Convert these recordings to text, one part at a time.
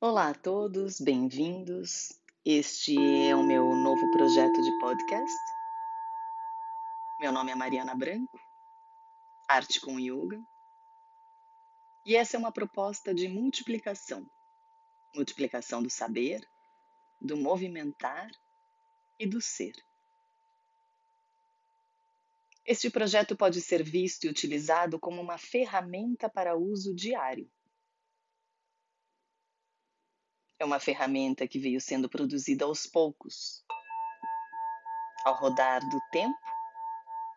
Olá a todos, bem-vindos. Este é o meu novo projeto de podcast. Meu nome é Mariana Branco, Arte com Yoga. E essa é uma proposta de multiplicação multiplicação do saber, do movimentar e do ser. Este projeto pode ser visto e utilizado como uma ferramenta para uso diário é uma ferramenta que veio sendo produzida aos poucos, ao rodar do tempo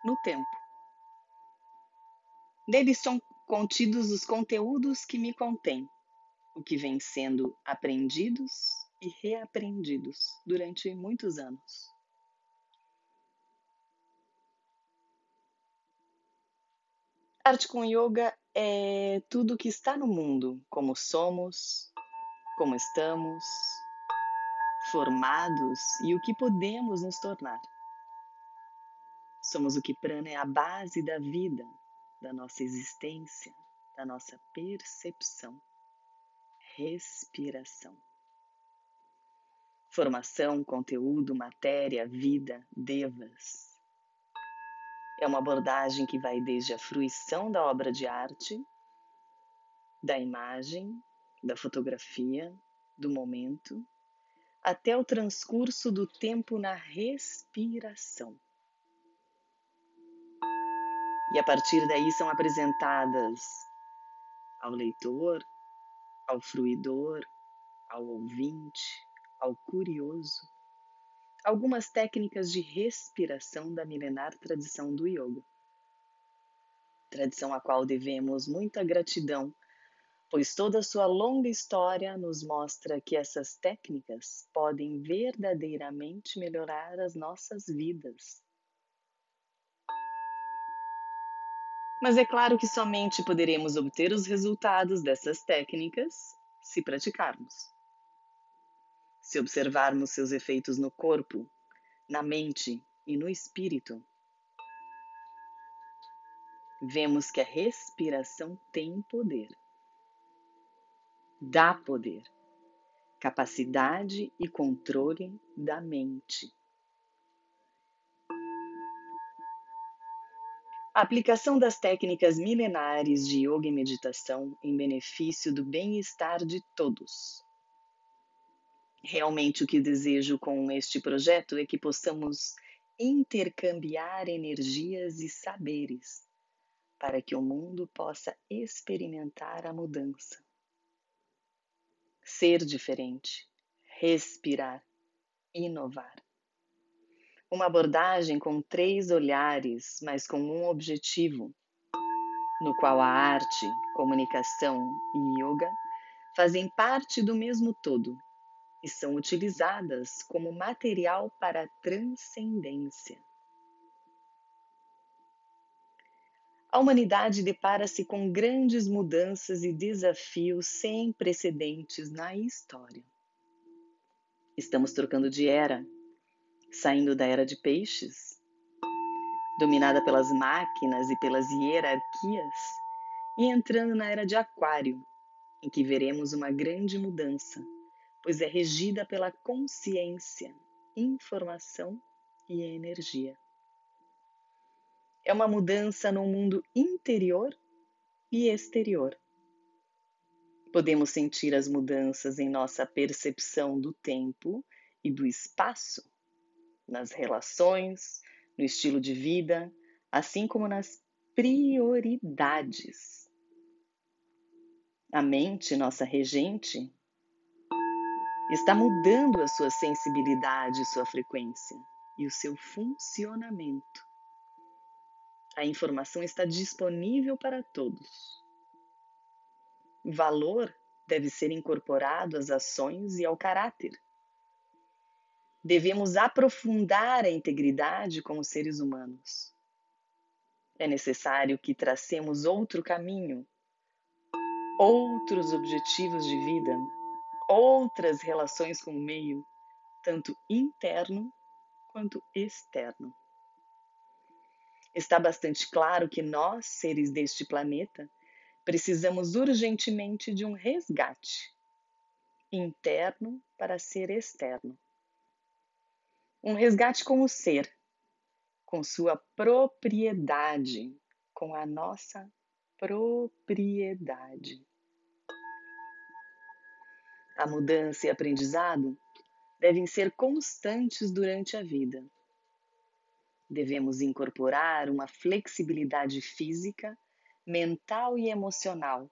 no tempo. Neles são contidos os conteúdos que me contêm, o que vem sendo aprendidos e reaprendidos durante muitos anos. Arte com Yoga é tudo que está no mundo, como somos, como estamos, formados e o que podemos nos tornar. Somos o que prana é a base da vida, da nossa existência, da nossa percepção, respiração. Formação, conteúdo, matéria, vida, devas. É uma abordagem que vai desde a fruição da obra de arte, da imagem, da fotografia, do momento, até o transcurso do tempo na respiração. E a partir daí são apresentadas ao leitor, ao fruidor, ao ouvinte, ao curioso, algumas técnicas de respiração da milenar tradição do yoga. Tradição a qual devemos muita gratidão pois toda sua longa história nos mostra que essas técnicas podem verdadeiramente melhorar as nossas vidas. Mas é claro que somente poderemos obter os resultados dessas técnicas se praticarmos. Se observarmos seus efeitos no corpo, na mente e no espírito, vemos que a respiração tem poder dá poder, capacidade e controle da mente. A aplicação das técnicas milenares de yoga e meditação em benefício do bem-estar de todos. Realmente, o que desejo com este projeto é que possamos intercambiar energias e saberes para que o mundo possa experimentar a mudança ser diferente, respirar, inovar. Uma abordagem com três olhares, mas com um objetivo, no qual a arte, comunicação e yoga fazem parte do mesmo todo e são utilizadas como material para a transcendência. A humanidade depara-se com grandes mudanças e desafios sem precedentes na história. Estamos trocando de era, saindo da era de peixes, dominada pelas máquinas e pelas hierarquias, e entrando na era de Aquário, em que veremos uma grande mudança, pois é regida pela consciência, informação e energia. É uma mudança no mundo interior e exterior. Podemos sentir as mudanças em nossa percepção do tempo e do espaço, nas relações, no estilo de vida, assim como nas prioridades. A mente, nossa regente, está mudando a sua sensibilidade, sua frequência e o seu funcionamento. A informação está disponível para todos. Valor deve ser incorporado às ações e ao caráter. Devemos aprofundar a integridade como seres humanos. É necessário que tracemos outro caminho, outros objetivos de vida, outras relações com o meio, tanto interno quanto externo está bastante claro que nós, seres deste planeta, precisamos urgentemente de um resgate. interno para ser externo. Um resgate com o ser, com sua propriedade, com a nossa propriedade. A mudança e aprendizado devem ser constantes durante a vida. Devemos incorporar uma flexibilidade física, mental e emocional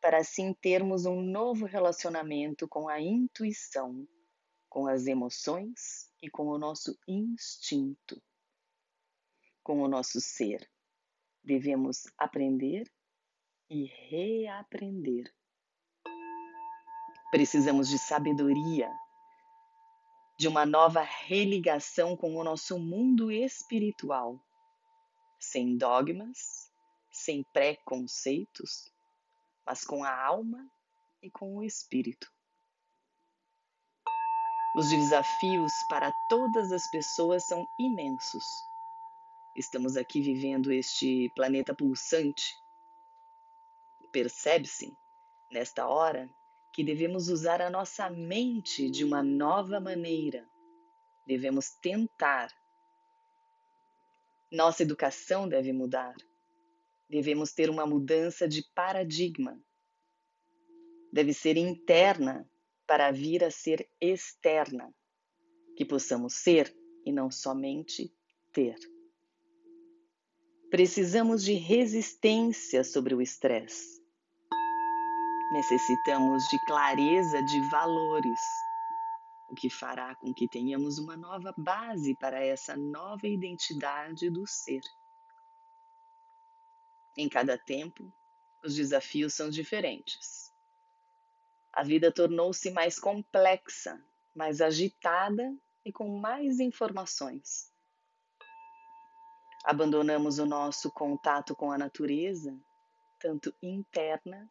para assim termos um novo relacionamento com a intuição, com as emoções e com o nosso instinto, com o nosso ser. Devemos aprender e reaprender. Precisamos de sabedoria, de uma nova religação com o nosso mundo espiritual, sem dogmas, sem preconceitos, mas com a alma e com o espírito. Os desafios para todas as pessoas são imensos. Estamos aqui vivendo este planeta pulsante. Percebe-se, nesta hora, que devemos usar a nossa mente de uma nova maneira. Devemos tentar. Nossa educação deve mudar. Devemos ter uma mudança de paradigma. Deve ser interna para vir a ser externa, que possamos ser e não somente ter. Precisamos de resistência sobre o estresse. Necessitamos de clareza de valores, o que fará com que tenhamos uma nova base para essa nova identidade do ser. Em cada tempo, os desafios são diferentes. A vida tornou-se mais complexa, mais agitada e com mais informações. Abandonamos o nosso contato com a natureza, tanto interna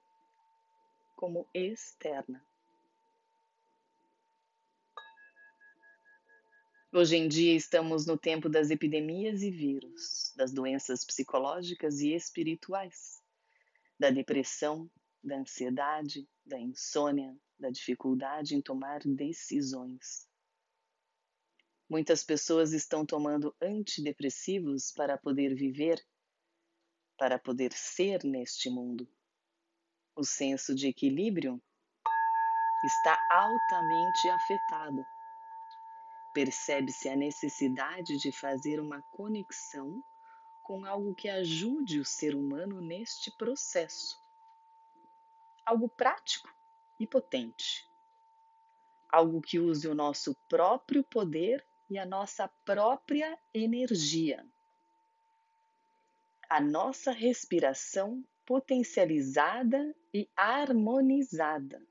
como externa. Hoje em dia estamos no tempo das epidemias e vírus, das doenças psicológicas e espirituais, da depressão, da ansiedade, da insônia, da dificuldade em tomar decisões. Muitas pessoas estão tomando antidepressivos para poder viver, para poder ser neste mundo. O senso de equilíbrio está altamente afetado percebe-se a necessidade de fazer uma conexão com algo que ajude o ser humano neste processo. Algo prático e potente. Algo que use o nosso próprio poder e a nossa própria energia. A nossa respiração potencializada e harmonizada.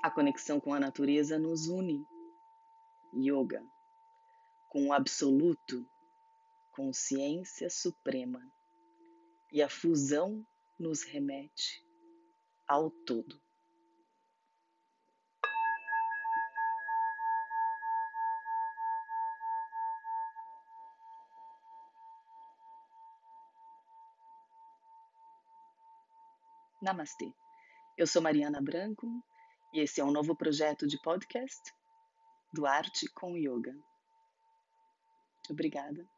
A conexão com a natureza nos une. Yoga, com o absoluto, consciência suprema. E a fusão nos remete ao todo. Namastê. Eu sou Mariana Branco e esse é um novo projeto de podcast do Arte com Yoga. Obrigada